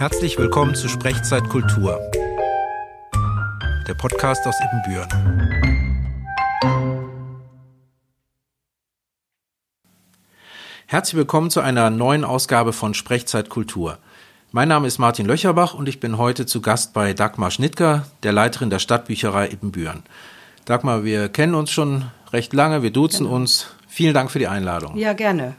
Herzlich willkommen zu Sprechzeit Kultur, der Podcast aus Ibbenbüren. Herzlich willkommen zu einer neuen Ausgabe von Sprechzeit Kultur. Mein Name ist Martin Löcherbach und ich bin heute zu Gast bei Dagmar Schnittger, der Leiterin der Stadtbücherei Ibbenbüren. Dagmar, wir kennen uns schon recht lange, wir duzen genau. uns. Vielen Dank für die Einladung. Ja, gerne.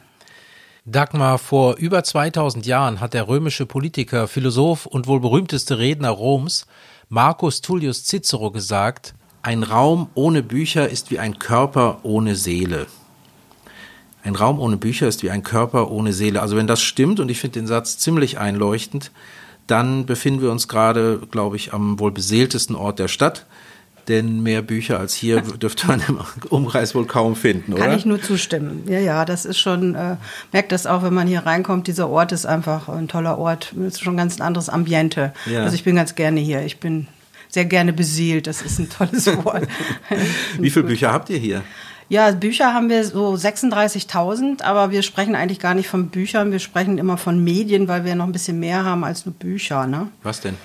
Dagmar, vor über 2000 Jahren hat der römische Politiker, Philosoph und wohl berühmteste Redner Roms, Marcus Tullius Cicero, gesagt, ein Raum ohne Bücher ist wie ein Körper ohne Seele. Ein Raum ohne Bücher ist wie ein Körper ohne Seele. Also wenn das stimmt, und ich finde den Satz ziemlich einleuchtend, dann befinden wir uns gerade, glaube ich, am wohl beseeltesten Ort der Stadt. Denn mehr Bücher als hier dürfte man im Umkreis wohl kaum finden, oder? Kann ich nur zustimmen. Ja, ja, das ist schon, äh, merkt das auch, wenn man hier reinkommt. Dieser Ort ist einfach ein toller Ort. Es ist schon ein ganz anderes Ambiente. Ja. Also ich bin ganz gerne hier. Ich bin sehr gerne beseelt. Das ist ein tolles Wort. Wie viele Bücher habt ihr hier? Ja, Bücher haben wir so 36.000, aber wir sprechen eigentlich gar nicht von Büchern, wir sprechen immer von Medien, weil wir noch ein bisschen mehr haben als nur Bücher. Ne? Was denn?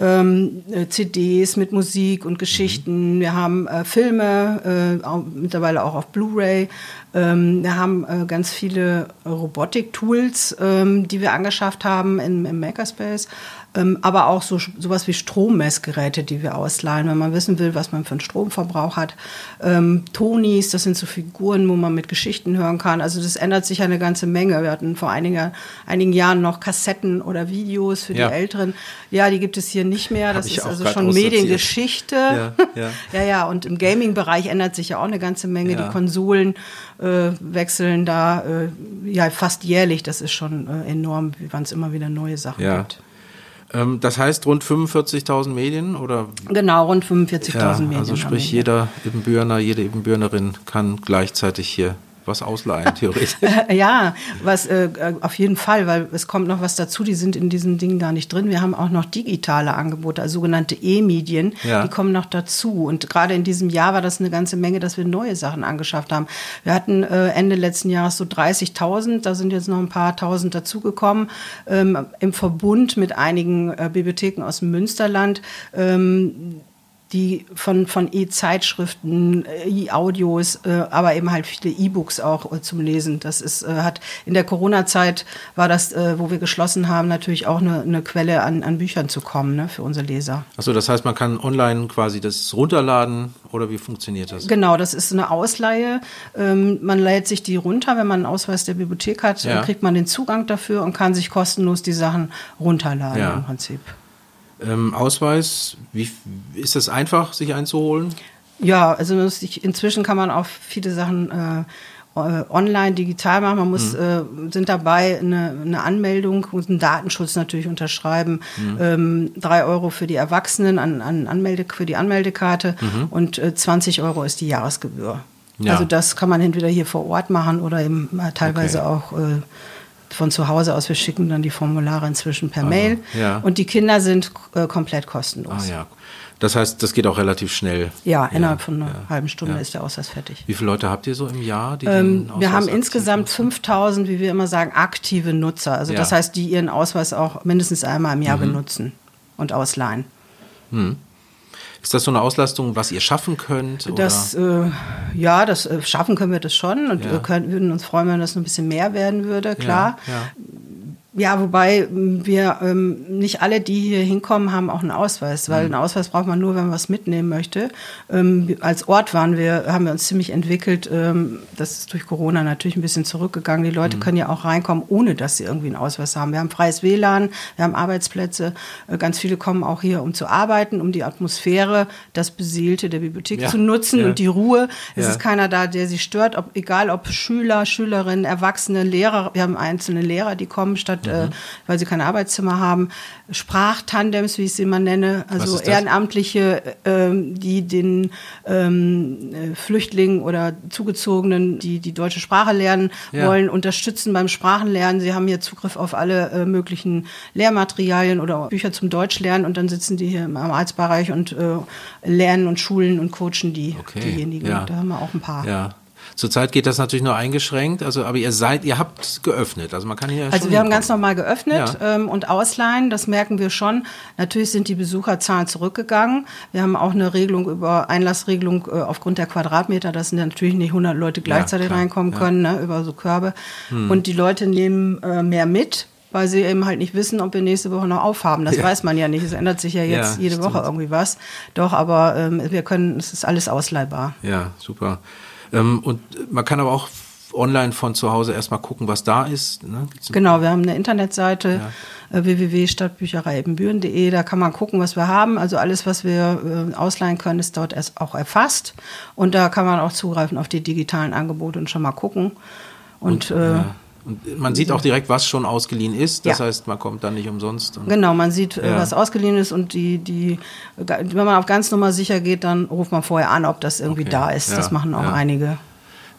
Ähm, äh, CDs mit Musik und Geschichten. Mhm. Wir haben äh, Filme, äh, auch, mittlerweile auch auf Blu-ray. Ähm, wir haben äh, ganz viele Robotik-Tools, ähm, die wir angeschafft haben im, im Makerspace. Ähm, aber auch so sowas wie Strommessgeräte, die wir ausleihen, wenn man wissen will, was man für einen Stromverbrauch hat. Ähm, Tonis, das sind so Figuren, wo man mit Geschichten hören kann. Also das ändert sich eine ganze Menge. Wir hatten vor einiger, einigen Jahren noch Kassetten oder Videos für ja. die Älteren. Ja, die gibt es hier nicht mehr. Das ist also schon Mediengeschichte. Ja, ja. ja, ja. Und im Gaming-Bereich ändert sich ja auch eine ganze Menge. Die Konsolen äh, wechseln da äh, ja fast jährlich. Das ist schon äh, enorm, wann es immer wieder neue Sachen gibt. Ähm, das heißt rund 45.000 Medien oder? Genau, rund 45.000 ja, Medien. Also sprich, jeder Ebenbürner, jede Ebenbürnerin kann gleichzeitig hier was ausleihen, theoretisch. ja, was äh, auf jeden Fall, weil es kommt noch was dazu, die sind in diesen Dingen gar nicht drin. Wir haben auch noch digitale Angebote, also sogenannte E-Medien, ja. die kommen noch dazu. Und gerade in diesem Jahr war das eine ganze Menge, dass wir neue Sachen angeschafft haben. Wir hatten äh, Ende letzten Jahres so 30.000, da sind jetzt noch ein paar tausend dazugekommen, ähm, im Verbund mit einigen äh, Bibliotheken aus dem Münsterland. Ähm, die von, von E-Zeitschriften, äh, E-Audios, äh, aber eben halt viele E-Books auch äh, zum Lesen. Das ist, äh, hat in der Corona-Zeit war das, äh, wo wir geschlossen haben, natürlich auch eine, eine Quelle an, an Büchern zu kommen, ne, für unsere Leser. Achso, das heißt, man kann online quasi das runterladen oder wie funktioniert das? Genau, das ist eine Ausleihe. Ähm, man lädt sich die runter, wenn man einen Ausweis der Bibliothek hat, ja. dann kriegt man den Zugang dafür und kann sich kostenlos die Sachen runterladen ja. im Prinzip ähm, Ausweis, wie ist das einfach, sich einzuholen? Ja, also inzwischen kann man auch viele Sachen äh, online, digital machen. Man muss, mhm. äh, sind dabei, eine, eine Anmeldung und einen Datenschutz natürlich unterschreiben. Mhm. Ähm, drei Euro für die Erwachsenen an, an Anmelde, für die Anmeldekarte mhm. und äh, 20 Euro ist die Jahresgebühr. Ja. Also das kann man entweder hier vor Ort machen oder eben äh, teilweise okay. auch äh, von zu Hause aus. Wir schicken dann die Formulare inzwischen per also, Mail. Ja. Und die Kinder sind äh, komplett kostenlos. Ah, ja. Das heißt, das geht auch relativ schnell. Ja, innerhalb von einer ja, halben Stunde ja. ist der Ausweis fertig. Wie viele Leute habt ihr so im Jahr? Die ähm, wir haben insgesamt 5000, wie wir immer sagen, aktive Nutzer. Also das heißt, die ihren Ausweis auch mindestens einmal im Jahr mhm. benutzen und ausleihen. Mhm. Ist das so eine Auslastung, was ihr schaffen könnt? Das, äh, ja, das äh, schaffen können wir das schon und ja. wir können, würden uns freuen, wenn das ein bisschen mehr werden würde, klar. Ja, ja. Ja, wobei wir ähm, nicht alle, die hier hinkommen, haben auch einen Ausweis, weil mhm. einen Ausweis braucht man nur, wenn man was mitnehmen möchte. Ähm, als Ort waren wir, haben wir uns ziemlich entwickelt. Ähm, das ist durch Corona natürlich ein bisschen zurückgegangen. Die Leute mhm. können ja auch reinkommen, ohne dass sie irgendwie einen Ausweis haben. Wir haben freies WLAN, wir haben Arbeitsplätze. Äh, ganz viele kommen auch hier, um zu arbeiten, um die Atmosphäre, das Beseelte der Bibliothek ja. zu nutzen ja. und die Ruhe. Es ja. ist keiner da, der sie stört, ob, egal ob Schüler, Schülerinnen, Erwachsene, Lehrer. Wir haben einzelne Lehrer, die kommen statt äh, mhm. weil sie kein Arbeitszimmer haben. Sprachtandems, wie ich sie immer nenne, also Ehrenamtliche, äh, die den ähm, äh, Flüchtlingen oder Zugezogenen, die die deutsche Sprache lernen ja. wollen, unterstützen beim Sprachenlernen. Sie haben hier Zugriff auf alle äh, möglichen Lehrmaterialien oder Bücher zum Deutschlernen und dann sitzen die hier im Arztbereich und äh, lernen und schulen und coachen die, okay. diejenigen. Ja. Da haben wir auch ein paar. Ja. Zurzeit geht das natürlich nur eingeschränkt, also aber ihr seid, ihr habt geöffnet, also man kann hier. Also wir haben ganz normal geöffnet ja. ähm, und ausleihen, das merken wir schon. Natürlich sind die Besucherzahlen zurückgegangen. Wir haben auch eine Regelung über Einlassregelung äh, aufgrund der Quadratmeter, dass natürlich nicht 100 Leute gleichzeitig ja, reinkommen können ne, über so Körbe. Hm. Und die Leute nehmen äh, mehr mit weil sie eben halt nicht wissen, ob wir nächste Woche noch aufhaben. Das ja. weiß man ja nicht. Es ändert sich ja jetzt ja, jede stimmt. Woche irgendwie was. Doch, aber ähm, wir können, es ist alles ausleihbar. Ja, super. Ähm, und man kann aber auch online von zu Hause erstmal gucken, was da ist. Ne? Genau, wir haben eine Internetseite ja. äh, www.stadtbüchereiebenbüren.de. Da kann man gucken, was wir haben. Also alles, was wir äh, ausleihen können, ist dort erst auch erfasst. Und da kann man auch zugreifen auf die digitalen Angebote und schon mal gucken. Und, und äh, ja. Und man sieht auch direkt, was schon ausgeliehen ist. Das ja. heißt, man kommt dann nicht umsonst. genau, man sieht, äh, ja. was ausgeliehen ist und die, die, wenn man auf ganz Nummer sicher geht, dann ruft man vorher an, ob das irgendwie okay. da ist. Ja. Das machen auch einige.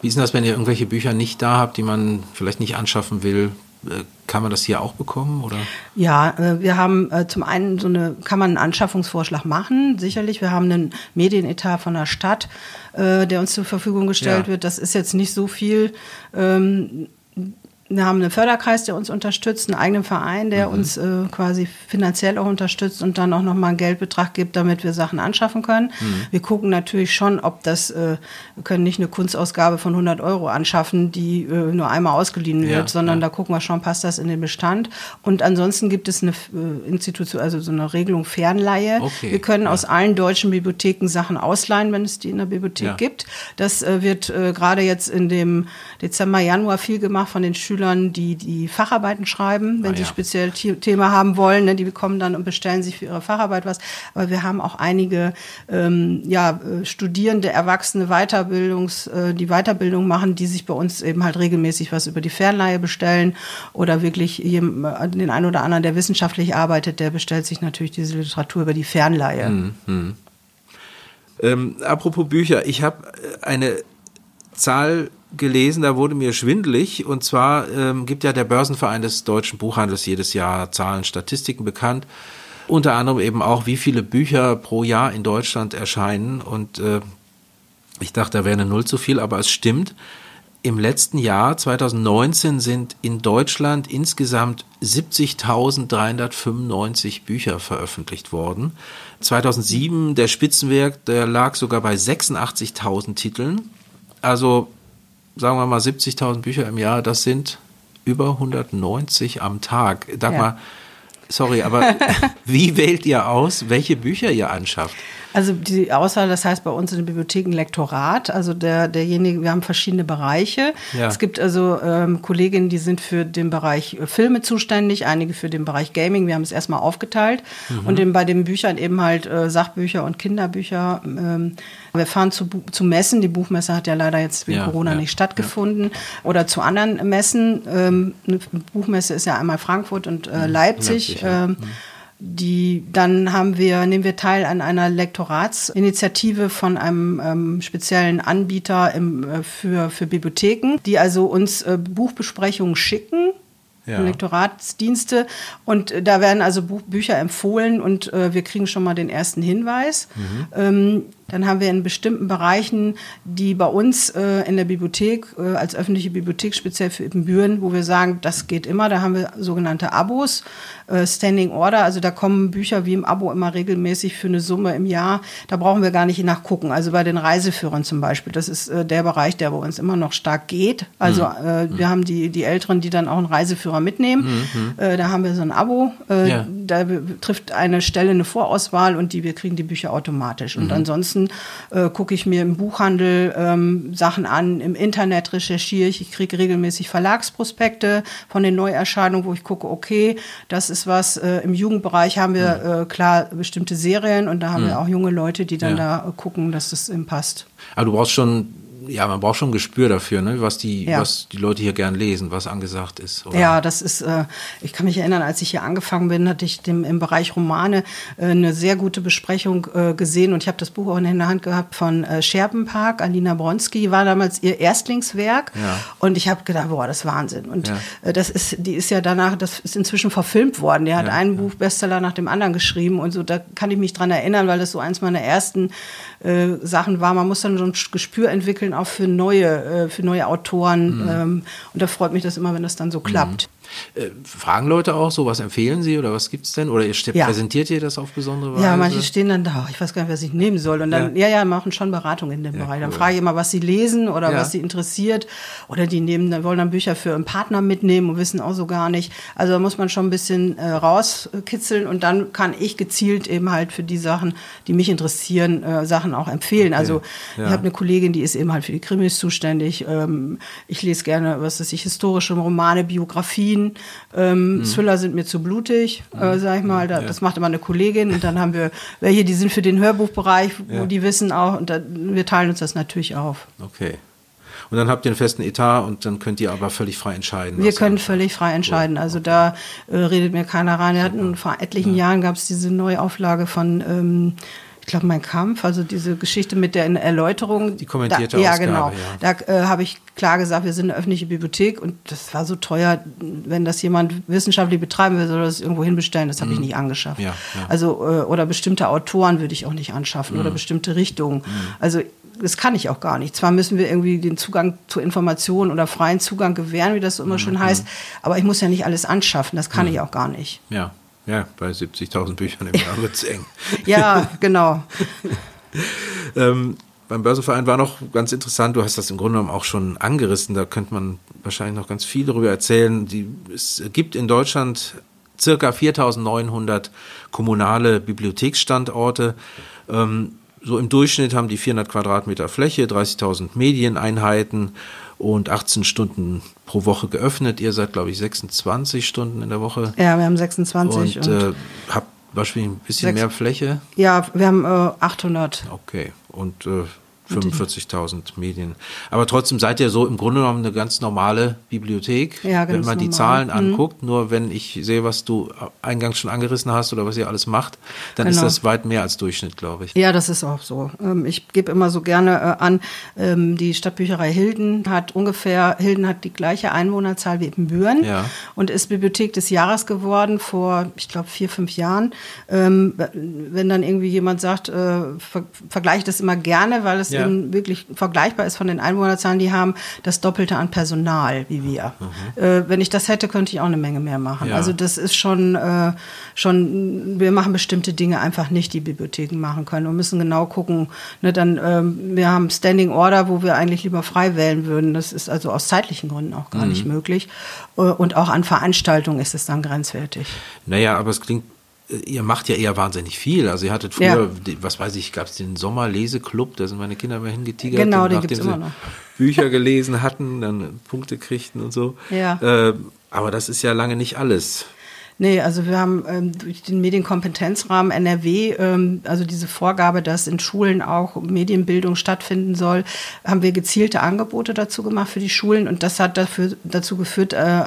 Wie ist denn das, wenn ihr irgendwelche Bücher nicht da habt, die man vielleicht nicht anschaffen will? Äh, kann man das hier auch bekommen oder? Ja, äh, wir haben zum einen so eine, kann man einen Anschaffungsvorschlag machen, sicherlich. Wir haben einen Medienetat von der Stadt, der uns zur Verfügung gestellt wird. Das ist jetzt nicht so viel. Wir haben einen Förderkreis, der uns unterstützt, einen eigenen Verein, der mhm. uns äh, quasi finanziell auch unterstützt und dann auch nochmal einen Geldbetrag gibt, damit wir Sachen anschaffen können. Mhm. Wir gucken natürlich schon, ob das, äh, wir können nicht eine Kunstausgabe von 100 Euro anschaffen, die äh, nur einmal ausgeliehen wird, ja, sondern ja. da gucken wir schon, passt das in den Bestand. Und ansonsten gibt es eine äh, Institution, also so eine Regelung Fernleihe. Okay, wir können ja. aus allen deutschen Bibliotheken Sachen ausleihen, wenn es die in der Bibliothek gibt. Das äh, wird äh, gerade jetzt in dem Dezember, Januar viel gemacht von den Schülern Schülern, die die Facharbeiten schreiben, wenn ah, sie ja. speziell Thema haben wollen. Ne, die bekommen dann und bestellen sich für ihre Facharbeit was. Aber wir haben auch einige ähm, ja, äh, Studierende, Erwachsene, Weiterbildungs, äh, die Weiterbildung machen, die sich bei uns eben halt regelmäßig was über die Fernleihe bestellen oder wirklich den einen oder anderen, der wissenschaftlich arbeitet, der bestellt sich natürlich diese Literatur über die Fernleihe. Mhm. mhm. Ähm, apropos Bücher, ich habe eine Zahl gelesen, da wurde mir schwindelig. Und zwar ähm, gibt ja der Börsenverein des deutschen Buchhandels jedes Jahr Zahlen, Statistiken bekannt. Unter anderem eben auch, wie viele Bücher pro Jahr in Deutschland erscheinen. Und äh, ich dachte, da wäre eine Null zu viel, aber es stimmt. Im letzten Jahr, 2019, sind in Deutschland insgesamt 70.395 Bücher veröffentlicht worden. 2007, der Spitzenwert, der lag sogar bei 86.000 Titeln. Also sagen wir mal 70.000 Bücher im Jahr, das sind über 190 am Tag. Dagmar, ja. sorry, aber wie wählt ihr aus, welche Bücher ihr anschafft? Also die Auswahl, das heißt bei uns in den Bibliotheken Lektorat, also der, derjenige, wir haben verschiedene Bereiche. Ja. Es gibt also ähm, Kolleginnen, die sind für den Bereich äh, Filme zuständig, einige für den Bereich Gaming. Wir haben es erstmal aufgeteilt mhm. und eben bei den Büchern eben halt äh, Sachbücher und Kinderbücher. Ähm, wir fahren zu, zu Messen. Die Buchmesse hat ja leider jetzt wegen ja, Corona ja, nicht stattgefunden. Oder zu anderen Messen. Ähm, eine Buchmesse ist ja einmal Frankfurt und äh, mhm. Leipzig. Leipzig ähm, mhm die, dann haben wir, nehmen wir teil an einer Lektoratsinitiative von einem ähm, speziellen Anbieter im, äh, für, für Bibliotheken, die also uns äh, Buchbesprechungen schicken ja. Lektoratsdienste. Und äh, da werden also Buch, Bücher empfohlen und äh, wir kriegen schon mal den ersten Hinweis. Mhm. Ähm, dann haben wir in bestimmten Bereichen, die bei uns äh, in der Bibliothek, äh, als öffentliche Bibliothek, speziell für Ibbenbüren, wo wir sagen, das geht immer, da haben wir sogenannte Abos, äh, Standing Order, also da kommen Bücher wie im Abo immer regelmäßig für eine Summe im Jahr. Da brauchen wir gar nicht nachgucken. Also bei den Reiseführern zum Beispiel, das ist äh, der Bereich, der bei uns immer noch stark geht. Also mhm. äh, wir haben die, die Älteren, die dann auch einen Reiseführer mitnehmen. Mhm. Äh, da haben wir so ein Abo. Ja. Da trifft eine Stelle eine Vorauswahl und die, wir kriegen die Bücher automatisch. Und mhm. ansonsten Ansonsten äh, gucke ich mir im Buchhandel ähm, Sachen an, im Internet recherchiere ich, ich kriege regelmäßig Verlagsprospekte von den Neuerscheinungen, wo ich gucke, okay, das ist was, äh, im Jugendbereich haben wir äh, klar bestimmte Serien und da haben wir auch junge Leute, die dann ja. da gucken, dass das ihm passt. Aber du brauchst schon ja, man braucht schon ein Gespür dafür, ne? was, die, ja. was die Leute hier gern lesen, was angesagt ist. Oder? Ja, das ist, äh, ich kann mich erinnern, als ich hier angefangen bin, hatte ich dem, im Bereich Romane äh, eine sehr gute Besprechung äh, gesehen und ich habe das Buch auch in der Hand gehabt von äh, Scherpenpark, Alina Bronski, war damals ihr Erstlingswerk ja. und ich habe gedacht, boah, das ist Wahnsinn. Und ja. äh, das ist, die ist ja danach, das ist inzwischen verfilmt worden. Der hat einen Buch Bestseller nach dem anderen geschrieben und so, da kann ich mich dran erinnern, weil das so eins meiner ersten äh, Sachen war. Man muss dann so ein Gespür entwickeln, auch für neue, äh, für neue Autoren. Mhm. Ähm, und da freut mich das immer, wenn das dann so klappt. Äh, fragen Leute auch so, was empfehlen sie oder was gibt es denn? Oder ihr ja. präsentiert ihr das auf besondere Weise? Ja, manche stehen dann da, ich weiß gar nicht, was ich nehmen soll. Und dann, ja, ja, ja machen schon Beratung in dem Bereich. Dann cool. frage ich immer, was sie lesen oder was sie interessiert. Oder die nehmen, dann wollen dann Bücher für einen Partner mitnehmen und wissen auch so gar nicht. Also da muss man schon ein bisschen äh, rauskitzeln und dann kann ich gezielt eben halt für die Sachen, die mich interessieren, äh, Sachen auch empfehlen. Okay. Also ich habe eine Kollegin, die ist eben halt für die Krimis zuständig. Ähm, ich lese gerne, was weiß ich, historische Romane, Biografien Biografien. Ähm, mhm. Thriller sind mir zu blutig, äh, sag ich mal. Da, ja. Das macht immer eine Kollegin. Und dann haben wir welche, die sind für den Hörbuchbereich, wo ja. die wissen auch. Und da, wir teilen uns das natürlich auf. Okay. Und dann habt ihr einen festen Etat und dann könnt ihr aber völlig frei entscheiden. Wir können völlig frei entscheiden. Also da äh, redet mir keiner rein. Wir hatten vor etlichen ja. Jahren gab es diese Neuauflage von ähm, ich glaube, mein Kampf, also diese Geschichte mit der Erläuterung. Die kommentierte da, ja, Ausgabe, genau. Ja. Da äh, habe ich klar gesagt, wir sind eine öffentliche Bibliothek und das war so teuer, wenn das jemand wissenschaftlich betreiben will, soll das irgendwo hinbestellen, das habe mhm. ich nicht angeschafft. Ja, ja. Also, äh, oder bestimmte Autoren würde ich auch nicht anschaffen mhm. oder bestimmte Richtungen. Mhm. Also, das kann ich auch gar nicht. Zwar müssen wir irgendwie den Zugang zu Informationen oder freien Zugang gewähren, wie das so immer mhm. schon heißt, aber ich muss ja nicht alles anschaffen, das kann mhm. ich auch gar nicht. Ja. Ja, bei 70.000 Büchern im Jahr wird es eng. ja, genau. ähm, beim Börsenverein war noch ganz interessant, du hast das im Grunde genommen auch schon angerissen, da könnte man wahrscheinlich noch ganz viel darüber erzählen. Die, es gibt in Deutschland circa 4.900 kommunale Bibliotheksstandorte. Ähm, so im Durchschnitt haben die 400 Quadratmeter Fläche, 30.000 Medieneinheiten und 18 Stunden pro Woche geöffnet. Ihr seid, glaube ich, 26 Stunden in der Woche. Ja, wir haben 26. Und, und äh, habt wahrscheinlich ein bisschen mehr Fläche. Ja, wir haben äh, 800. Okay. Und äh, 45.000 Medien. Aber trotzdem seid ihr so im Grunde genommen eine ganz normale Bibliothek, ja, wenn man die Zahlen mhm. anguckt. Nur wenn ich sehe, was du eingangs schon angerissen hast oder was ihr alles macht, dann genau. ist das weit mehr als Durchschnitt, glaube ich. Ja, das ist auch so. Ähm, ich gebe immer so gerne äh, an, ähm, die Stadtbücherei Hilden hat ungefähr, Hilden hat die gleiche Einwohnerzahl wie Ibbenbüren ja. und ist Bibliothek des Jahres geworden vor, ich glaube, vier, fünf Jahren. Ähm, wenn dann irgendwie jemand sagt, äh, vergleiche das immer gerne, weil es ja ja. wirklich vergleichbar ist von den Einwohnerzahlen, die haben das Doppelte an Personal wie wir. Mhm. Äh, wenn ich das hätte, könnte ich auch eine Menge mehr machen. Ja. Also das ist schon, äh, schon, wir machen bestimmte Dinge einfach nicht, die Bibliotheken machen können und müssen genau gucken. Ne, dann, ähm, wir haben Standing Order, wo wir eigentlich lieber frei wählen würden. Das ist also aus zeitlichen Gründen auch gar mhm. nicht möglich. Äh, und auch an Veranstaltungen ist es dann grenzwertig. Naja, aber es klingt ihr macht ja eher wahnsinnig viel. Also ihr hattet früher, ja. was weiß ich, gab es den Sommerleseklub, da sind meine Kinder immer hingetigert. Genau, es immer noch. Bücher gelesen hatten, dann Punkte kriegten und so. Ja. Äh, aber das ist ja lange nicht alles. Nee, also wir haben ähm, durch den Medienkompetenzrahmen NRW, ähm, also diese Vorgabe, dass in Schulen auch Medienbildung stattfinden soll, haben wir gezielte Angebote dazu gemacht für die Schulen und das hat dafür, dazu geführt, äh,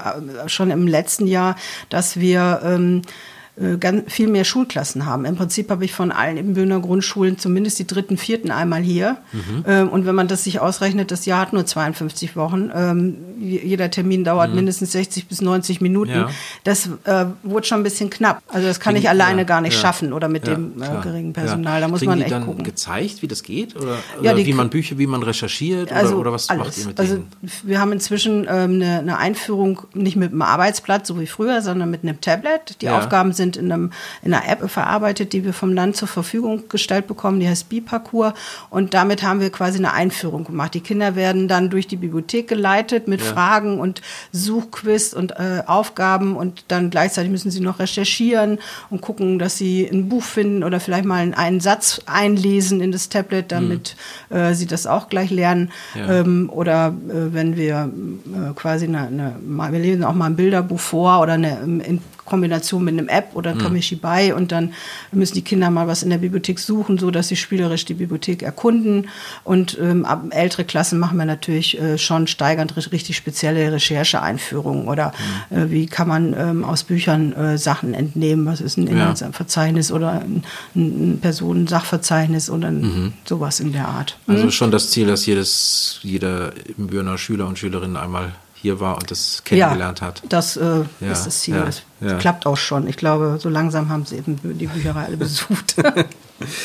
schon im letzten Jahr, dass wir ähm, äh, ganz viel mehr Schulklassen haben. Im Prinzip habe ich von allen Ibbenbürener Grundschulen zumindest die dritten, vierten einmal hier. Mhm. Ähm, und wenn man das sich ausrechnet, das Jahr hat nur 52 Wochen. Ähm, jeder Termin dauert mhm. mindestens 60 bis 90 Minuten. Ja. Das äh, wurde schon ein bisschen knapp. Also das kann Klingt, ich alleine ja, gar nicht ja. schaffen oder mit dem äh, geringen Personal. Da muss Kriegen man echt die dann gucken. gezeigt, wie das geht? Oder, oder wie man Bücher, wie man recherchiert? Also oder, oder was alles. macht ihr mit also denen? Wir haben inzwischen ähm, eine, eine, Einführung nicht mit einem Arbeitsblatt, so wie früher, sondern mit einem Tablet. Die Aufgaben sind sind in, einem, in einer App verarbeitet, die wir vom Land zur Verfügung gestellt bekommen, die heißt Biparcours. Und damit haben wir quasi eine Einführung gemacht. Die Kinder werden dann durch die Bibliothek geleitet mit ja. Fragen und Suchquiz und äh, Aufgaben und dann gleichzeitig müssen sie noch recherchieren und gucken, dass sie ein Buch finden oder vielleicht mal einen Satz einlesen in das Tablet, damit mhm. äh, sie das auch gleich lernen. Ja. Ähm, oder äh, wenn wir äh, quasi eine, eine, wir lesen auch mal ein Bilderbuch vor oder eine in Kombination mit einem App oder mhm. Kamishibai und dann müssen die Kinder mal was in der Bibliothek suchen, so dass sie spielerisch die Bibliothek erkunden. Und ähm, ab ältere Klassen machen wir natürlich äh, schon steigernd richtig spezielle Rechercheeinführungen oder mhm. äh, wie kann man ähm, aus Büchern äh, Sachen entnehmen, was ist ein Inhaltsverzeichnis ja. oder ein, ein Personensachverzeichnis oder mhm. sowas in der Art. Also mhm. schon das Ziel, dass jedes, jeder Bühner Schüler und Schülerinnen einmal hier war und das kennengelernt ja, hat. Das äh, ja, ist das Ziel. Das ja. klappt auch schon. Ich glaube, so langsam haben sie eben die Bücherei alle besucht.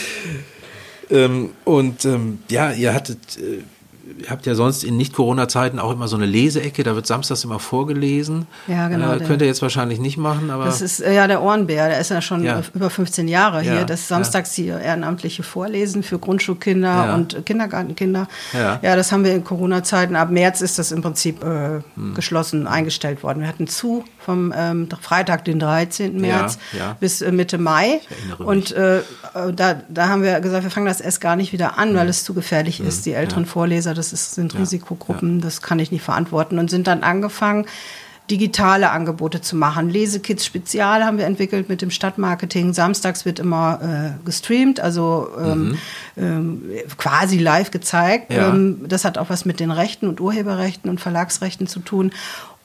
ähm, und ähm, ja, ihr hattet, äh, ihr habt ja sonst in Nicht-Corona-Zeiten auch immer so eine Leseecke, da wird samstags immer vorgelesen. Ja, genau. Äh, könnt ihr jetzt wahrscheinlich nicht machen, aber. Das ist äh, ja der Ohrenbär, der ist ja schon Ja. über 15 Jahre Ja, hier. Das samstags hier ehrenamtliche Vorlesen für Grundschulkinder Ja. und Kindergartenkinder. Ja. ja, das haben wir in Corona-Zeiten. Ab März ist das im Prinzip äh, Hm. geschlossen eingestellt worden. Wir hatten zu vom ähm, Freitag, den 13. März ja. bis äh, Mitte Mai. Und äh, äh, da, da haben wir gesagt, wir fangen das erst gar nicht wieder an, weil es zu gefährlich ist. Die älteren Vorleser, das ist, sind Risikogruppen, das kann ich nicht verantworten. Und sind dann angefangen, digitale Angebote zu machen. Lesekits Spezial haben wir entwickelt mit dem Stadtmarketing. Samstags wird immer äh, gestreamt, also ähm, ähm, quasi live gezeigt. Ja. Ähm, das hat auch was mit den Rechten und Urheberrechten und Verlagsrechten zu tun.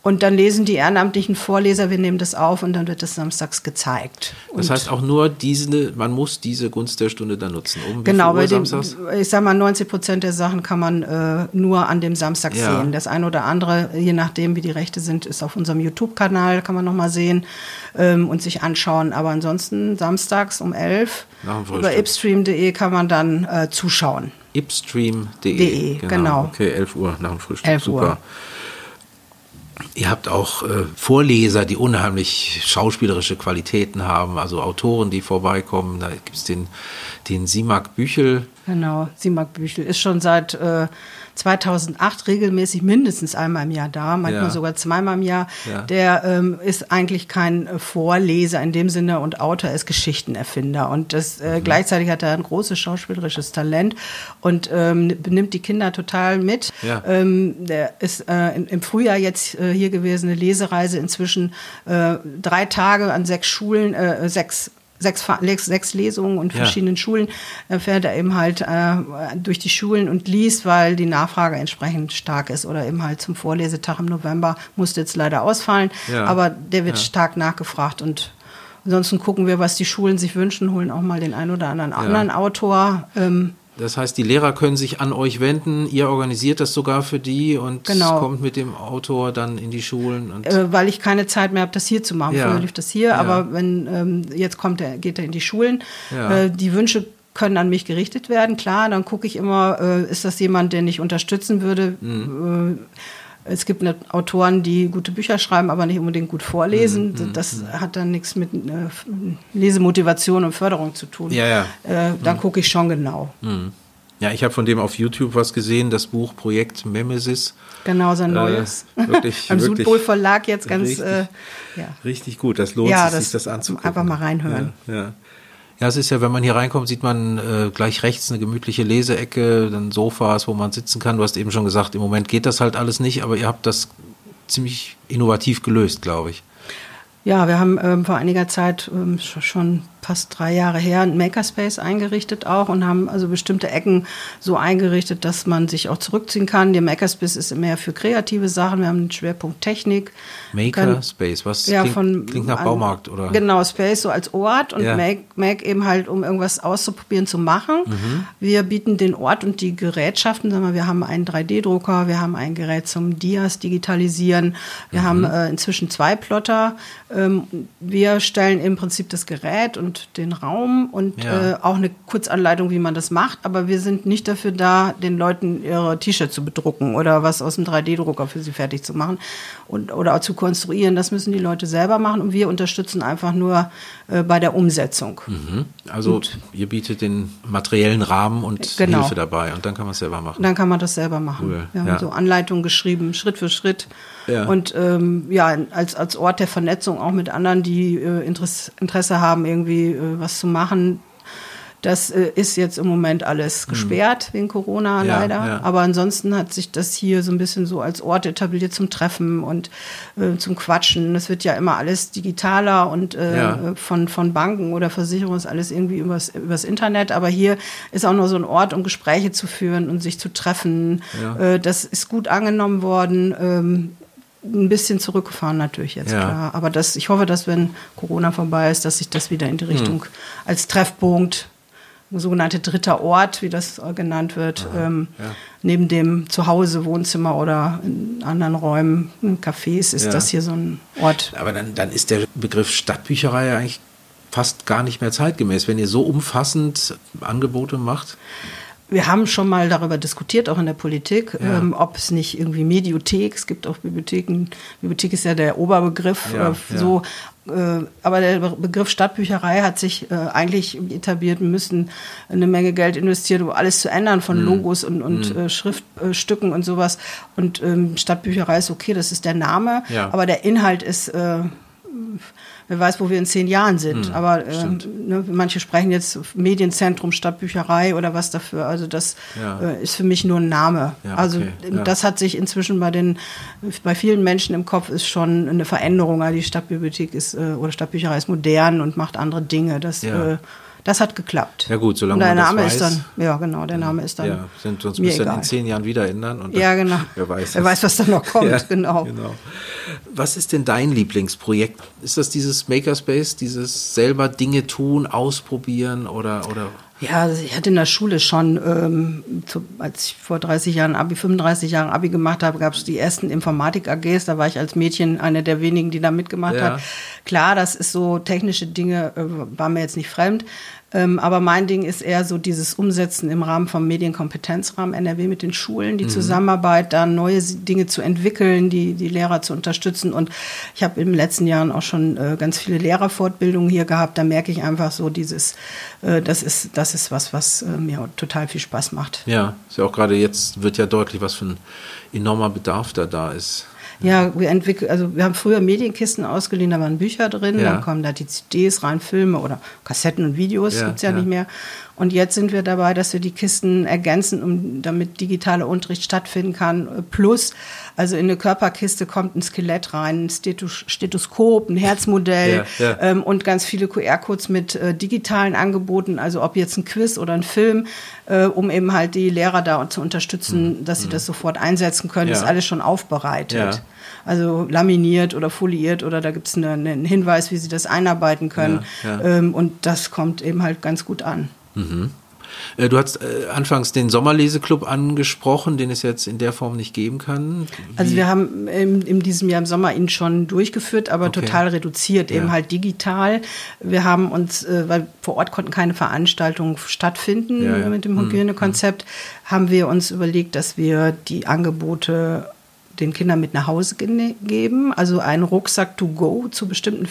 Und dann lesen die ehrenamtlichen Vorleser, wir nehmen das auf und dann wird das samstags gezeigt. Das und heißt auch nur diese, man muss diese Gunst der Stunde dann nutzen. Um Genau, bei den, samstags? ich sag mal, 90 Prozent der Sachen kann man äh, nur an dem Samstag Ja. sehen. Das eine oder andere, je nachdem, wie die Rechte sind, ist auf unserem YouTube-Kanal, kann man nochmal sehen ähm, und sich anschauen. Aber ansonsten samstags um 11 Nach dem Frühstück. über ipstream.de kann man dann äh, zuschauen. ipstream.de. De, genau. Okay, 11 Uhr nach dem Frühstück. 11 Uhr. Super. Ihr habt auch äh, Vorleser, die unheimlich schauspielerische Qualitäten haben, also Autoren, die vorbeikommen. Da gibt es den, den Simak Büchel. Genau, Simak Büchel ist schon seit äh, 2008 regelmäßig mindestens einmal im Jahr da, manchmal Ja. sogar zweimal im Jahr. Ja. Der ähm, ist eigentlich kein äh, Vorleser in dem Sinne und Autor, ist Geschichtenerfinder. Und das, Mhm. äh, gleichzeitig hat er ein großes schauspielerisches Talent und ähm, benimmt die Kinder total mit. Ja. Ähm, der ist äh, im, im Frühjahr jetzt äh, hier gewesen, eine Lesereise inzwischen äh, drei Tage an sechs Schulen, äh, sechs Sechs, sechs Lesungen und Ja. verschiedenen Schulen Da fährt er eben halt äh, durch die Schulen und liest, weil die Nachfrage entsprechend stark ist. Oder eben halt zum Vorlesetag im November musste jetzt leider ausfallen. Ja. Aber der wird Ja. stark nachgefragt. Und ansonsten gucken wir, was die Schulen sich wünschen, holen auch mal den einen oder anderen anderen Autor. Ähm, Das heißt, die Lehrer können sich an euch wenden, ihr organisiert das sogar für die und Genau. kommt mit dem Autor dann in die Schulen. Und äh, weil ich keine Zeit mehr habe, das hier zu machen. Ja. Früher lief das hier, Ja. aber wenn ähm, jetzt kommt er, geht er in die Schulen. Ja. Äh, die Wünsche können an mich gerichtet werden, klar. Dann gucke ich immer, äh, ist das jemand, den ich unterstützen würde? Mhm. Äh, es gibt Autoren, die gute Bücher schreiben, aber nicht unbedingt gut vorlesen. Mhm. Das hat dann nichts mit äh, Lesemotivation und Förderung zu tun. Ja, ja. Äh, dann gucke ich schon genau. ja, ich habe von dem auf YouTube was gesehen, das Buch Projekt Memesis. Genau, sein neues. Äh, wirklich, Am wirklich Südpol Verlag jetzt ganz, richtig. äh, ja. Richtig gut, das lohnt Ja, sich, das- sich das anzugucken. einfach mal reinhören. Ja, ja. Ja, es ist ja, wenn man hier reinkommt, sieht man äh, gleich rechts eine gemütliche Leseecke, dann Sofas, wo man sitzen kann. Du hast eben schon gesagt, im Moment geht das halt alles nicht, aber ihr habt das ziemlich innovativ gelöst, glaube ich. Ja, wir haben ähm, vor einiger Zeit, ähm, sch- schon fast drei Jahre her, ein Makerspace eingerichtet auch und haben also bestimmte Ecken so eingerichtet, dass man sich auch zurückziehen kann. Der Makerspace ist mehr für kreative Sachen. Wir haben einen Schwerpunkt Technik. Maker Können- Space, was ja, klingt, von, klingt nach Baumarkt, oder? Genau, Space so als Ort und Ja. Make, Make eben halt, um irgendwas auszuprobieren, zu machen. Mhm. Wir bieten den Ort und die Gerätschaften, sagen wir, wir haben einen 3D-Drucker, wir haben ein Gerät zum Dias digitalisieren, wir Mhm. haben äh, inzwischen zwei Plotter. Ähm, wir stellen im Prinzip das Gerät und den Raum und Ja. äh, auch eine Kurzanleitung, wie man das macht, aber wir sind nicht dafür da, den Leuten ihre T-Shirts zu bedrucken oder was aus dem 3D-Drucker für sie fertig zu machen und, oder zu konstruieren. Das müssen die Leute selber machen und wir unterstützen einfach nur äh, bei der Umsetzung. Mhm. Also ihr bietet den materiellen Rahmen und Genau. Hilfe dabei und dann kann man es selber machen. Und dann kann man das selber machen. Cool, Wir haben ja. so Anleitungen geschrieben, Schritt für Schritt. Ja. Und ähm, ja, als, als Ort der Vernetzung auch mit anderen, die äh, Interesse, Interesse haben, irgendwie äh, was zu machen. Das äh, ist jetzt im Moment alles gesperrt wegen Corona Hm. Ja, leider. ja. Aber ansonsten hat sich das hier so ein bisschen so als Ort etabliert zum Treffen und äh, zum Quatschen. Es wird ja immer alles digitaler und äh, von, von Banken oder Versicherungen ist alles irgendwie übers, übers Internet. Aber hier ist auch nur so ein Ort, um Gespräche zu führen und sich zu treffen. Äh, das ist gut angenommen worden. Ähm, ein bisschen zurückgefahren natürlich jetzt, Ja. klar. Aber das, ich hoffe, dass wenn Corona vorbei ist, dass sich das wieder in die Richtung als Treffpunkt, ein sogenannter dritter Ort, wie das äh, genannt wird, ähm, ja. neben dem Zuhause, Wohnzimmer oder in anderen Räumen, in Cafés, ist Ja. das hier so ein Ort. Aber dann, dann ist der Begriff Stadtbücherei ja eigentlich fast gar nicht mehr zeitgemäß, wenn ihr so umfassend Angebote macht. Wir haben schon mal darüber diskutiert, auch in der Politik, ja. ähm, ob es nicht irgendwie Mediothek, es gibt auch Bibliotheken, Bibliothek ist ja der Oberbegriff, ja, äh, so, äh, aber der Begriff Stadtbücherei hat sich äh, eigentlich etabliert. Wir müssen eine Menge Geld investieren, um alles zu ändern von mhm. Logos und, und mhm. Schriftstücken und sowas. Und ähm, Stadtbücherei ist okay, das ist der Name, aber der Inhalt ist äh, wer weiß, wo wir in zehn Jahren sind. Hm, Aber äh, ne, manche sprechen jetzt Medienzentrum Stadtbücherei oder was dafür. Also das ja. äh, ist für mich nur ein Name. Ja, also okay. ja. das hat sich inzwischen bei den bei vielen Menschen im Kopf ist schon eine Veränderung. Also die Stadtbibliothek ist äh, oder Stadtbücherei ist modern und macht andere Dinge. Das äh, das hat geklappt. Ja gut, solange und der man Name das weiß. ist dann, ja genau, der Name ist dann. Ja, sind, sonst müssen wir in zehn Jahren wieder ändern. Und ja, genau. Wer weiß, wer weiß was dann noch kommt, ja, genau. genau. Was ist denn dein Lieblingsprojekt? Ist das dieses Makerspace, dieses selber Dinge tun, ausprobieren oder, oder ja, also ich hatte in der Schule schon, ähm, zu, als ich vor 30 Jahren Abi, 35 Jahren Abi gemacht habe, gab es die ersten Informatik-AGs. Da war ich als Mädchen eine der wenigen, die da mitgemacht ja. hat. Klar, das ist so technische Dinge, äh, war mir jetzt nicht fremd. Ähm, aber mein Ding ist eher so dieses Umsetzen im Rahmen vom Medienkompetenzrahmen NRW mit den Schulen, die mhm. Zusammenarbeit, da neue Dinge zu entwickeln, die, die Lehrer zu unterstützen. Und ich habe in den letzten Jahren auch schon äh, ganz viele Lehrerfortbildungen hier gehabt. Da merke ich einfach so dieses, äh, das ist, das ist was, was äh, mir total viel Spaß macht. Ja, ist ja auch gerade jetzt wird ja deutlich, was für ein enormer Bedarf da da ist. Ja, wir entwickeln, also wir haben früher Medienkisten ausgeliehen, da waren Bücher drin, ja. dann kommen da die CDs rein, Filme oder Kassetten und Videos, ja, gibt es ja, ja, nicht mehr. Und jetzt sind wir dabei, dass wir die Kisten ergänzen, um damit digitaler Unterricht stattfinden kann. Plus, also in eine Körperkiste kommt ein Skelett rein, ein Stethoskop, Stethoskop ein Herzmodell ja, ja. Ähm, und ganz viele QR-Codes mit äh, digitalen Angeboten, also ob jetzt ein Quiz oder ein Film, äh, um eben halt die Lehrer da zu unterstützen, mhm. dass sie mhm. das sofort einsetzen können, ja. ist alles schon aufbereitet also laminiert oder foliiert oder da gibt es eine, einen Hinweis, wie sie das einarbeiten können. Ähm, und das kommt eben halt ganz gut an. Mhm. Du hast äh, anfangs den Sommerleseklub angesprochen, den es jetzt in der Form nicht geben kann. Wie? Also wir haben in, in, diesem Jahr im Sommer ihn schon durchgeführt, aber okay. total reduziert, ja. eben halt digital. Wir haben uns, äh, weil vor Ort konnten keine Veranstaltungen stattfinden ja, ja. mit dem mhm. Hygienekonzept, mhm. haben wir uns überlegt, dass wir die Angebote den Kindern mit nach Hause geben, also einen Rucksack to go zu bestimmten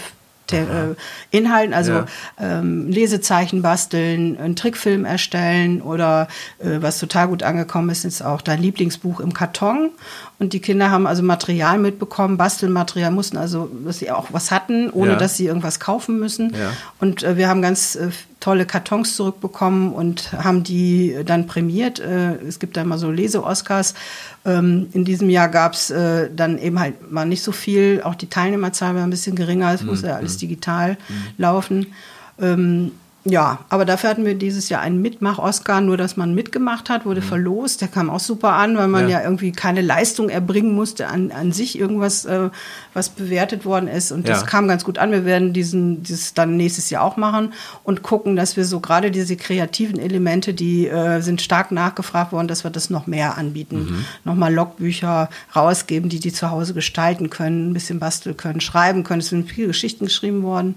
äh, Inhalten, also ja. ähm, Lesezeichen basteln, einen Trickfilm erstellen oder äh, was total gut angekommen ist, ist auch dein Lieblingsbuch im Karton. Und die Kinder haben also Material mitbekommen, Bastelmaterial, mussten also, dass sie auch was hatten, ohne ja. dass sie irgendwas kaufen müssen. Ja. Und äh, wir haben ganz äh, tolle Kartons zurückbekommen und haben die dann prämiert. Äh, es gibt da immer so Lese-Oscars. Ähm, in diesem Jahr gab es äh, dann eben halt mal nicht so viel. Auch die Teilnehmerzahl war ein bisschen geringer. Es mhm. musste ja alles mhm. digital mhm. laufen. Ja, aber dafür hatten wir dieses Jahr einen Mitmach-Oscar, nur dass man mitgemacht hat, wurde mhm. verlost. Der kam auch super an, weil man ja, ja irgendwie keine Leistung erbringen musste an, an sich, irgendwas, äh, was bewertet worden ist. Und das ja. kam ganz gut an. Wir werden diesen, dieses dann nächstes Jahr auch machen und gucken, dass wir so gerade diese kreativen Elemente, die äh, sind stark nachgefragt worden, dass wir das noch mehr anbieten. Mhm. Nochmal Logbücher rausgeben, die die zu Hause gestalten können, ein bisschen basteln können, schreiben können. Es sind viele Geschichten geschrieben worden.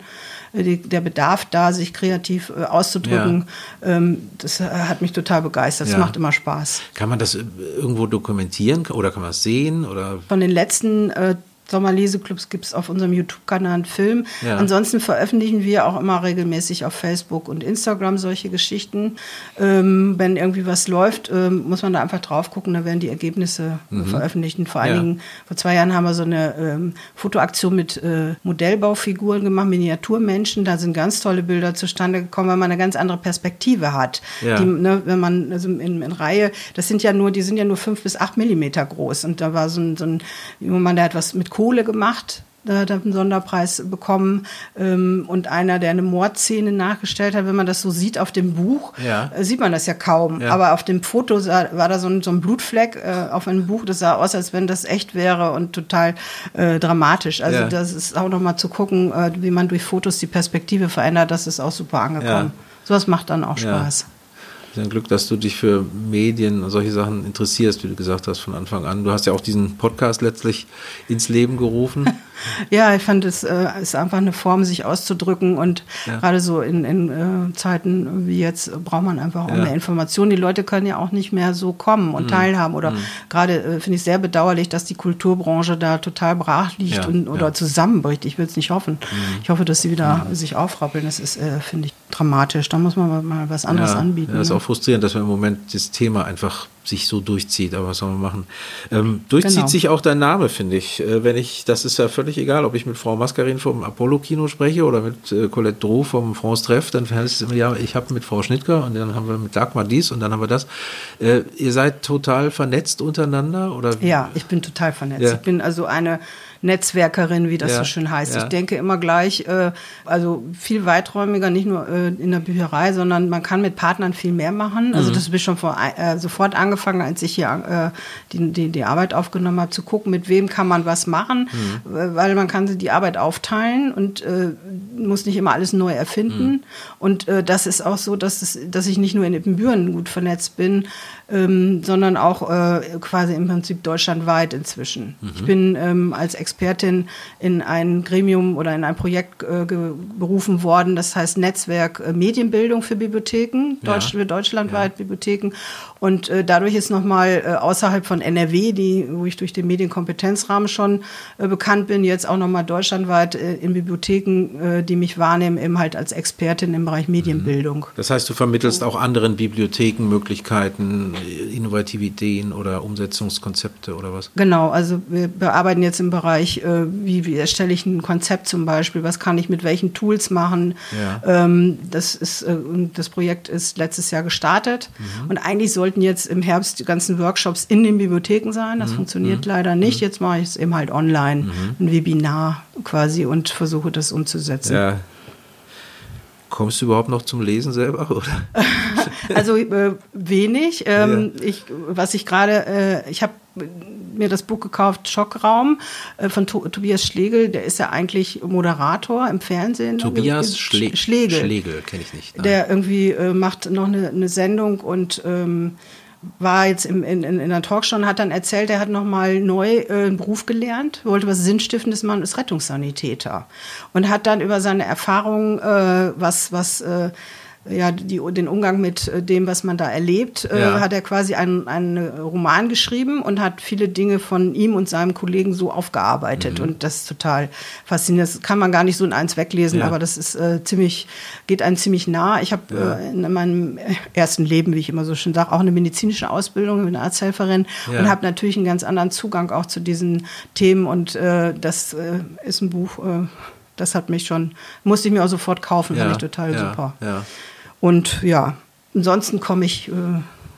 Äh, die, der Bedarf da, sich kreativ äh, auszudrücken, ja. ähm, das hat mich total begeistert. Das ja. macht immer Spaß. Kann man das äh, irgendwo dokumentieren oder kann man es sehen? Oder? Von den letzten äh, Sommerleseclubs gibt es auf unserem YouTube-Kanal einen Film. Ja. Ansonsten veröffentlichen wir auch immer regelmäßig auf Facebook und Instagram solche Geschichten. Ähm, wenn irgendwie was läuft, ähm, muss man da einfach drauf gucken, da werden die Ergebnisse mhm. veröffentlicht. vor allen ja. Dingen, vor zwei Jahren haben wir so eine ähm, Fotoaktion mit äh, Modellbaufiguren gemacht, Miniaturmenschen. Da sind ganz tolle Bilder zustande gekommen, weil man eine ganz andere Perspektive hat. Ja. Die, ne, wenn man also in, in, Reihe, das sind ja nur, die sind ja nur fünf bis acht Millimeter groß. Und da war so ein, so ein Mann, der hat was mit Kohle gemacht. Da hat er einen Sonderpreis bekommen. Ähm, und einer, der eine Mordszene nachgestellt hat, wenn man das so sieht auf dem Buch, ja. Äh, sieht man das ja kaum. Ja. Aber auf dem Foto sah, war da so ein, so ein Blutfleck äh, auf einem Buch. Das sah aus, als wenn das echt wäre und total äh, dramatisch. Also ja. das ist auch nochmal zu gucken, äh, wie man durch Fotos die Perspektive verändert. Das ist auch super angekommen. Sowas macht dann auch Spaß. Ein Glück, dass du dich für Medien und solche Sachen interessierst, wie du gesagt hast von Anfang an. Du hast ja auch diesen Podcast letztlich ins Leben gerufen. ja, ich fand es äh, ist einfach eine Form, sich auszudrücken und ja. gerade so in, in äh, Zeiten wie jetzt braucht man einfach auch ja. mehr Informationen. Die Leute können ja auch nicht mehr so kommen und mhm. teilhaben oder mhm. gerade äh, finde ich sehr bedauerlich, dass die Kulturbranche da total brach liegt ja. und, oder zusammenbricht. Ich will es nicht hoffen. Mhm. Ich hoffe, dass sie wieder sich aufrappeln. Das ist, äh, finde ich, dramatisch. Da muss man mal was anderes anbieten. Ja, das ist ne? auch frustrierend, dass wir im Moment das Thema einfach sich so durchzieht. Aber was soll man machen? Ähm, durchzieht genau. sich auch dein Name, finde ich. Äh, wenn ich, das ist ja völlig egal, ob ich mit Frau Mascarin vom Apollo-Kino spreche oder mit äh, Colette Droh vom France Treff, dann heißt es immer, ja, ich habe mit Frau Schnittger und dann haben wir mit Dagmar dies und dann haben wir das. Äh, ihr seid total vernetzt untereinander? Oder? Ja, ich bin total vernetzt. Ja. Ich bin also eine Netzwerkerin, wie das ja, so schön heißt. Ja. Ich denke immer gleich, äh, also viel weiträumiger, nicht nur äh, in der Bücherei, sondern man kann mit Partnern viel mehr machen. Also mhm. das habe ich schon vor, äh, sofort angefangen, als ich hier äh, die, die, die Arbeit aufgenommen habe, zu gucken, mit wem kann man was machen, mhm. weil man kann die Arbeit aufteilen und äh, muss nicht immer alles neu erfinden. Mhm. Und äh, das ist auch so, dass, es, dass ich nicht nur in Ibbenbüren gut vernetzt bin, ähm, sondern auch äh, quasi im Prinzip deutschlandweit inzwischen. Mhm. Ich bin ähm, als Expertin in ein Gremium oder in ein Projekt äh, berufen worden, das heißt Netzwerk äh, Medienbildung für Bibliotheken, Deutsch, ja. für deutschlandweit ja. Bibliotheken. Und äh, dadurch ist nochmal äh, außerhalb von NRW, die, wo ich durch den Medienkompetenzrahmen schon äh, bekannt bin, jetzt auch nochmal deutschlandweit äh, in Bibliotheken, äh, die mich wahrnehmen, eben halt als Expertin im Bereich Medienbildung. Mhm. Das heißt, du vermittelst auch anderen Bibliotheken Möglichkeiten, innovative Ideen oder Umsetzungskonzepte oder was? Genau, also wir bearbeiten jetzt im Bereich, äh, wie, wie, erstelle ich ein Konzept zum Beispiel, was kann ich mit welchen Tools machen. Ja. Ähm, das, ist, das Projekt ist letztes Jahr gestartet mhm. und eigentlich sollten jetzt im Herbst die ganzen Workshops in den Bibliotheken sein. Das mhm. funktioniert mhm. leider nicht. Mhm. Jetzt mache ich es eben halt online, mhm. ein Webinar quasi und versuche das umzusetzen. Ja. Kommst du überhaupt noch zum Lesen selber? Oder? also äh, wenig. Ähm, ja. ich, was ich gerade, äh, ich habe mir das Buch gekauft, Schockraum äh, von to Tobias Schlegel. Der ist ja eigentlich Moderator im Fernsehen. Tobias Schle Schlegel. Schlegel kenne ich nicht. Nein. Der irgendwie äh, macht noch eine, eine Sendung und ähm, war jetzt im, in, in, in der Talkshow und hat dann erzählt, er hat nochmal neu äh, einen Beruf gelernt, wollte was Sinnstiftendes machen, ist Rettungssanitäter. Und hat dann über seine Erfahrungen, äh, was, was äh, ja, die, den Umgang mit äh, dem, was man da erlebt, äh, ja. hat er quasi einen, einen Roman geschrieben und hat viele Dinge von ihm und seinem Kollegen so aufgearbeitet. Mhm. Und das ist total faszinierend. Das kann man gar nicht so in eins weglesen, ja. aber das ist äh, ziemlich, geht einem ziemlich nah. Ich habe ja. äh, in meinem ersten Leben, wie ich immer so schön sage, auch eine medizinische Ausbildung, bin Arzthelferin und habe natürlich einen ganz anderen Zugang auch zu diesen Themen. Und äh, das äh, ist ein Buch, das hat mich schon, musste ich mir auch sofort kaufen, fand ich total super. Ja. Und ja, ansonsten komme ich äh,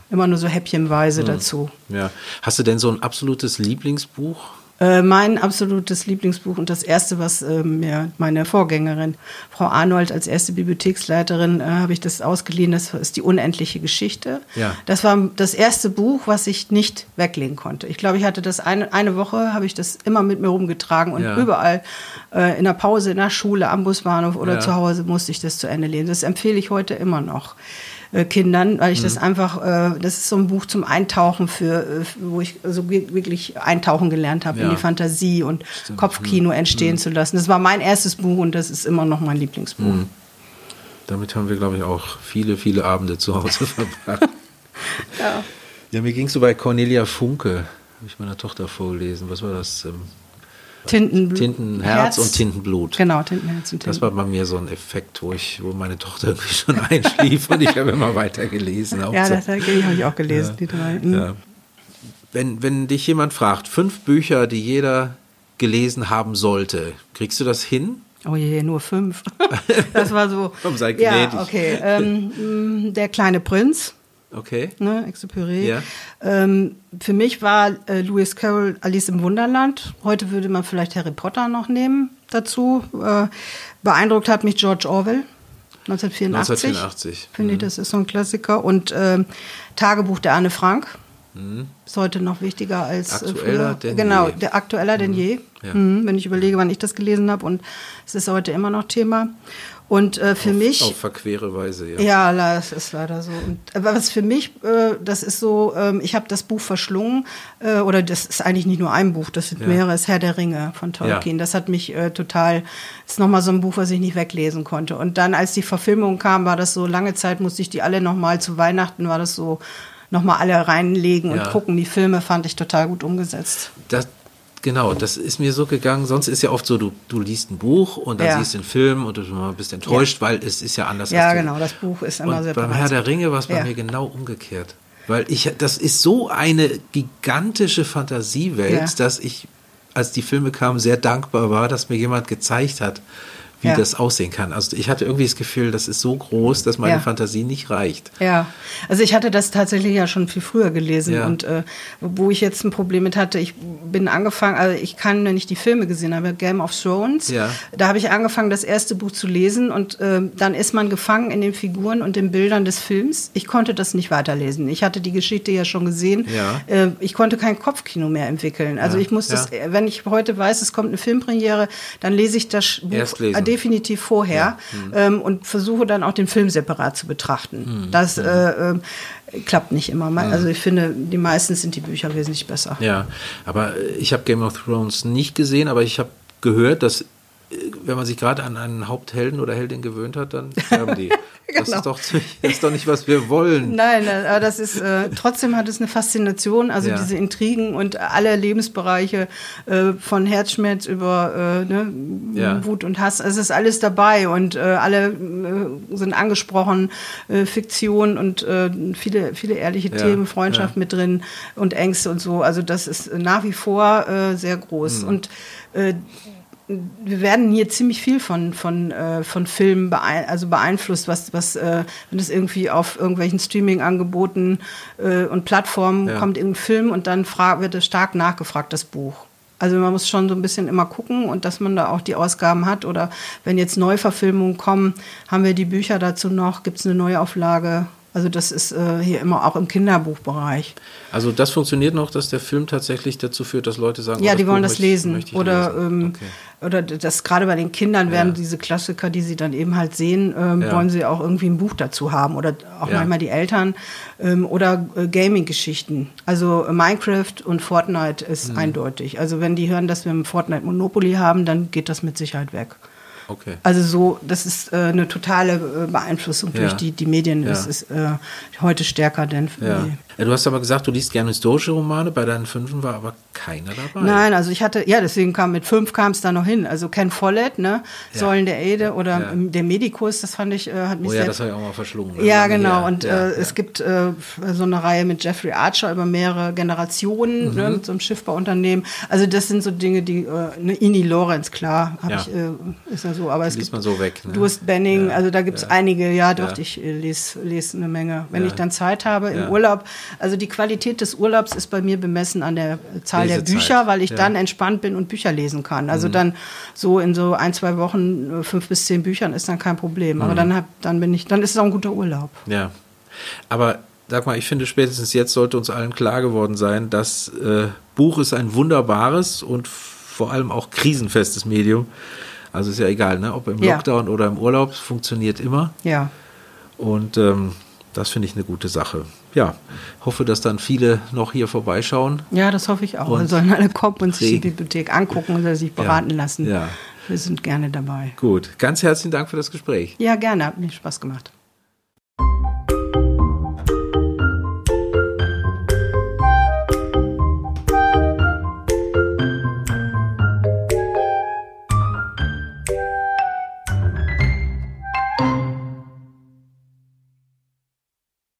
immer nur so häppchenweise hm. dazu. Ja. Hast du denn so ein absolutes Lieblingsbuch? Äh, mein absolutes Lieblingsbuch und das erste, was äh, mir meine Vorgängerin, Frau Arnold, als erste Bibliotheksleiterin, äh, habe ich das ausgeliehen. Das ist die unendliche Geschichte. Ja. Das war das erste Buch, was ich nicht weglegen konnte. Ich glaube, ich hatte das eine, eine Woche, habe ich das immer mit mir rumgetragen und ja. überall äh, in der Pause, in der Schule, am Busbahnhof oder ja. zu Hause musste ich das zu Ende lesen. Das empfehle ich heute immer noch. Äh, Kindern, weil ich mhm. das einfach, äh, das ist so ein Buch zum Eintauchen für, äh, wo ich so wirklich eintauchen gelernt habe ja. in die Fantasie und Stimmt. Kopfkino mhm. entstehen mhm. zu lassen. Das war mein erstes Buch und das ist immer noch mein Lieblingsbuch. Mhm. Damit haben wir, glaube ich, auch viele, viele Abende zu Hause verbracht. ja. Ja, mir ging es so bei Cornelia Funke, habe ich meiner Tochter vorgelesen. Was war das? Tintenblut. Tintenherz und Tintenblut. Genau, Tintenherz und Tintenblut. Das war bei mir so ein Effekt, wo ich, wo meine Tochter irgendwie schon einschlief und ich habe immer weiter gelesen. ja, so. das habe ich auch gelesen, ja, die drei. Mhm. Ja. Wenn, wenn dich jemand fragt, fünf Bücher, die jeder gelesen haben sollte, kriegst du das hin? Oh je, nur fünf. das war so. Komm, sei gnädig. Ja, okay. Ähm, der kleine Prinz. Okay. Ne, Exupéry. Ja. Ähm, für mich war äh, Lewis Carroll Alice im Wunderland. Heute würde man vielleicht Harry Potter noch nehmen dazu. Äh, beeindruckt hat mich George Orwell. 1984. 1984. Finde mhm. ich, das ist so ein Klassiker. Und äh, Tagebuch der Anne Frank. Mhm. Ist heute noch wichtiger als äh, aktueller denn Genau, je. der aktueller mhm. denn je. Ja. Mhm, wenn ich überlege, wann ich das gelesen habe. Und es ist heute immer noch Thema. Und äh, für auf, mich. Auf verquere Weise, ja. Ja, das ist leider so. Und, aber was für mich, äh, das ist so, ähm, ich habe das Buch verschlungen, äh, oder das ist eigentlich nicht nur ein Buch, das sind ja. mehrere, ist Herr der Ringe von Tolkien. Ja. Das hat mich äh, total, ist nochmal so ein Buch, was ich nicht weglesen konnte. Und dann, als die Verfilmung kam, war das so, lange Zeit musste ich die alle nochmal zu Weihnachten, war das so, nochmal alle reinlegen und gucken. Die Filme fand ich total gut umgesetzt. Das, Genau, das ist mir so gegangen. Sonst ist ja oft so, du, du liest ein Buch und dann ja. siehst du einen Film und du bist enttäuscht, ja. weil es ist ja anders. Ja, genau, das Buch ist immer und sehr Beim Herr der Ringe war es bei ja. mir genau umgekehrt. Weil ich, das ist so eine gigantische Fantasiewelt, dass ich, als die Filme kamen, sehr dankbar war, dass mir jemand gezeigt hat, wie ja. das aussehen kann. Also ich hatte irgendwie das Gefühl, das ist so groß, dass meine ja. Fantasie nicht reicht. Ja, also ich hatte das tatsächlich ja schon viel früher gelesen ja. und äh, wo ich jetzt ein Problem mit hatte, ich bin angefangen, also ich kann nicht die Filme gesehen habe, Game of Thrones, ja. da habe ich angefangen, das erste Buch zu lesen und äh, dann ist man gefangen in den Figuren und den Bildern des Films. Ich konnte das nicht weiterlesen. Ich hatte die Geschichte ja schon gesehen. Ja. Äh, ich konnte kein Kopfkino mehr entwickeln. Also ich muss das, wenn ich heute weiß, es kommt eine Filmpremiere, dann lese ich das Buch definitiv vorher ähm, und versuche dann auch den Film separat zu betrachten. Mhm. Das äh, äh, klappt nicht immer. Also ich finde, die meisten sind die Bücher wesentlich besser. Ja, aber ich habe Game of Thrones nicht gesehen, aber ich habe gehört, dass wenn man sich gerade an einen Haupthelden oder Heldin gewöhnt hat, dann sterben die. genau. das, ist doch, das ist doch nicht, was wir wollen. Nein, aber das ist, äh, trotzdem hat es eine Faszination, also ja. diese Intrigen und alle Lebensbereiche äh, von Herzschmerz über äh, ne, ja. Wut und Hass, es ist alles dabei und äh, alle äh, sind angesprochen, äh, Fiktion und viele, viele ehrliche ja. Themen, Freundschaft mit drin und Ängste und so. Also das ist nach wie vor sehr groß. Mhm. Und wir werden hier ziemlich viel von, von, äh, von Filmen beein also beeinflusst, was, was äh, wenn es irgendwie auf irgendwelchen Streaming-Angeboten äh, und Plattformen ja. kommt irgendein Film und dann wird es stark nachgefragt, das Buch. Also man muss schon so ein bisschen immer gucken und dass man da auch die Ausgaben hat. Oder wenn jetzt Neuverfilmungen kommen, haben wir die Bücher dazu noch, gibt es eine Neuauflage. Also das ist äh, hier immer auch im Kinderbuchbereich. Also das funktioniert noch, dass der Film tatsächlich dazu führt, dass Leute sagen, ja, oh, die wollen das lesen oder lesen. Ähm, okay. oder das gerade bei den Kindern werden ja. diese Klassiker, die sie dann eben halt sehen, ähm, ja. wollen sie auch irgendwie ein Buch dazu haben oder auch ja. manchmal die Eltern ähm, oder äh, Gaming-Geschichten. Also äh, Minecraft und Fortnite ist mhm. eindeutig. Also wenn die hören, dass wir ein Fortnite Monopoly haben, dann geht das mit Sicherheit weg. Okay. Also so, das ist äh, eine totale äh, Beeinflussung ja. durch die, die Medien. Ja. Das ist äh, heute stärker denn ja. ja. Du hast aber gesagt, du liest gerne historische Romane. Bei deinen Fünfen war aber keiner dabei. Nein, also ich hatte, ja, deswegen kam mit fünf kam es da noch hin. Also Ken Follett, ne, Säulen der Ede oder der Medikus, das fand ich, äh, hat mich oh, ja, das habe ich auch mal verschlungen. Ne? Ja, genau. Und äh, es gibt so eine Reihe mit Jeffrey Archer über mehrere Generationen, mhm. ne, mit so einem Schiffbauunternehmen. Also das sind so Dinge, die, äh, ne, Ini Lorenz, klar, ich, äh, ist ja so, aber es Liest gibt man so weg. Ne? Durst Benning, ja, also da gibt es ja. einige, ja doch, ja. ich äh, lese, lese eine Menge. Wenn ich dann Zeit habe im Urlaub, also die Qualität des Urlaubs ist bei mir bemessen an der Zahl Lesezeit. der Bücher, weil ich dann entspannt bin und Bücher lesen kann. Also mhm. dann so in so ein, zwei Wochen äh, fünf bis zehn Büchern ist dann kein Problem. Aber mhm. dann, hab, dann bin ich, dann ist es auch ein guter Urlaub. Ja, aber sag mal, ich finde spätestens jetzt sollte uns allen klar geworden sein, das äh, Buch ist ein wunderbares und vor allem auch krisenfestes Medium. Also ist ja egal, ne? ob im ja. Lockdown oder im Urlaub, es funktioniert immer. Ja. Und ähm, das finde ich eine gute Sache. Ja, hoffe, dass dann viele noch hier vorbeischauen. Ja, das hoffe ich auch. Und sollen alle kommen und sich die Bibliothek angucken und sich beraten ja. lassen. Ja. Wir sind gerne dabei. Gut, ganz herzlichen Dank für das Gespräch. Ja, gerne, hat mir Spaß gemacht.